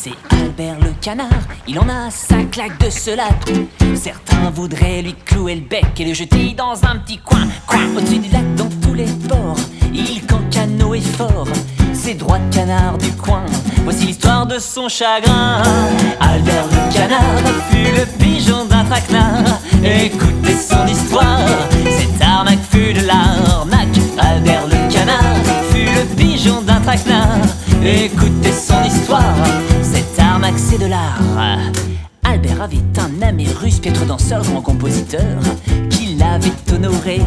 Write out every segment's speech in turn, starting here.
C'est Albert le canard, il en a sa claque de cela. Certains voudraient lui clouer le bec et le jeter dans un petit coin. Au-dessus du lac, dans tous les ports. Il cancano est fort, c'est droit de canard du coin. Voici l'histoire de son chagrin. Albert le canard fut le pigeon d'un traquenard. Écoutez son histoire, cette arnaque fut de l'arnaque. De l'art. Albert avait un ami russe, piètre danseur, grand compositeur, qui l'avait honoré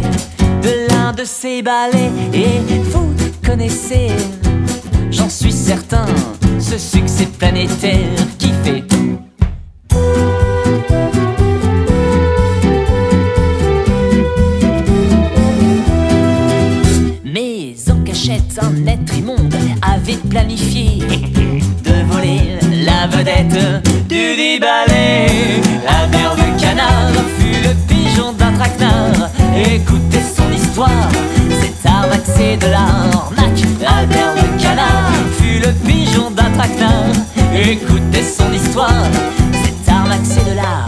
de l'un de ses ballets. Et vous connaissez, j'en suis certain, ce succès planétaire qui fait. Mais en cachette, un être immonde avait planifié de voler la vedette du dit ballet. Albert le canard fut le pigeon d'un traquenard. Écoutez son histoire, cette arnaque c'est de l'arnaque. Albert le canard fut le pigeon d'un traquenard. Écoutez son histoire, cette arnaque c'est de l'art.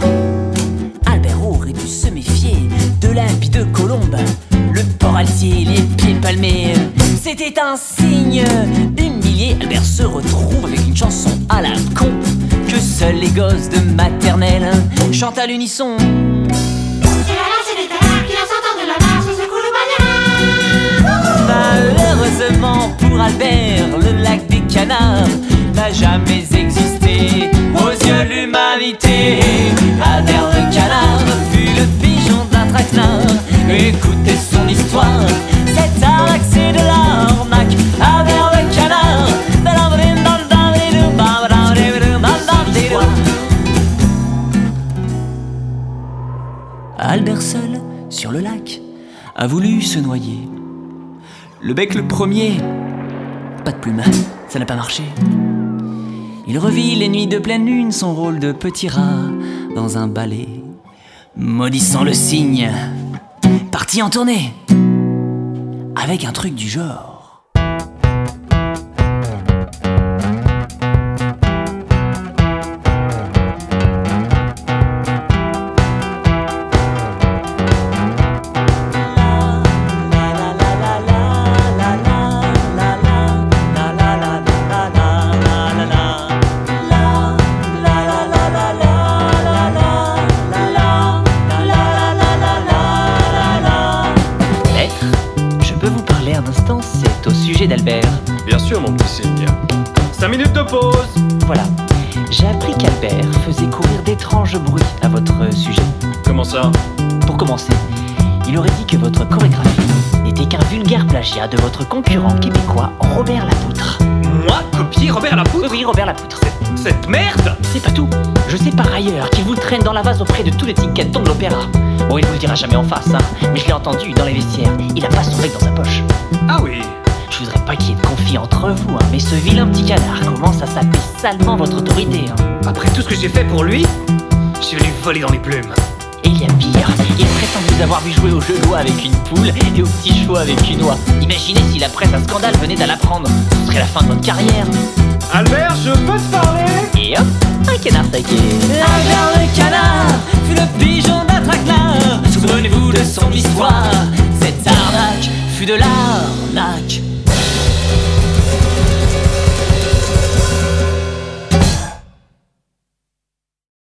Albert aurait dû se méfier de l'habit de colombe. Le port altier, les pieds palmés, c'était un signe humilié. Se retrouve avec une chanson à la con que seuls les gosses de maternelle chantent à l'unisson. Malheureusement pour Albert, le lac des canards n'a jamais Sur le lac, a voulu se noyer. Le bec le premier, pas de plume, ça n'a pas marché. Il revit les nuits de pleine lune son rôle de petit rat dans un balai, maudissant le cygne, parti en tournée, avec un truc du genre. Sujet d'Albert. Bien sûr, mon petit cygne. 5 minutes de pause Voilà. J'ai appris qu'Albert faisait courir d'étranges bruits à votre sujet. Comment ça? Pour commencer, il aurait dit que votre chorégraphie n'était qu'un vulgaire plagiat de votre concurrent québécois Robert Lapoutre. Moi, copier Robert Lapoutre? Oui, oui, Robert Lapoutre. Cette merde C'est pas tout. Je sais par ailleurs qu'il vous traîne dans la vase auprès de tous les tickets de l'opéra. Bon, il vous le dira jamais en face, hein, mais je l'ai entendu dans les vestiaires. Il a pas son bec dans sa poche. Ah oui Je voudrais pas qu'il y ait de conflit entre vous, hein, mais ce vilain petit canard commence à saper salement votre autorité. hein. Après tout ce que j'ai fait pour lui, je suis venu voler dans les plumes. Et il y a pire, il prétend vous avoir vu jouer au jeu d'oie avec une poule et au petit chevaux avec une oie. Imaginez si la presse à scandale venait à l'apprendre. Ce serait la fin de votre carrière. Albert, je peux te parler? Et hop, un canard saqué. Albert le canard fut le pigeon d'un traquenard. Souvenez-vous de son histoire. Cette arnaque fut de l'arnaque.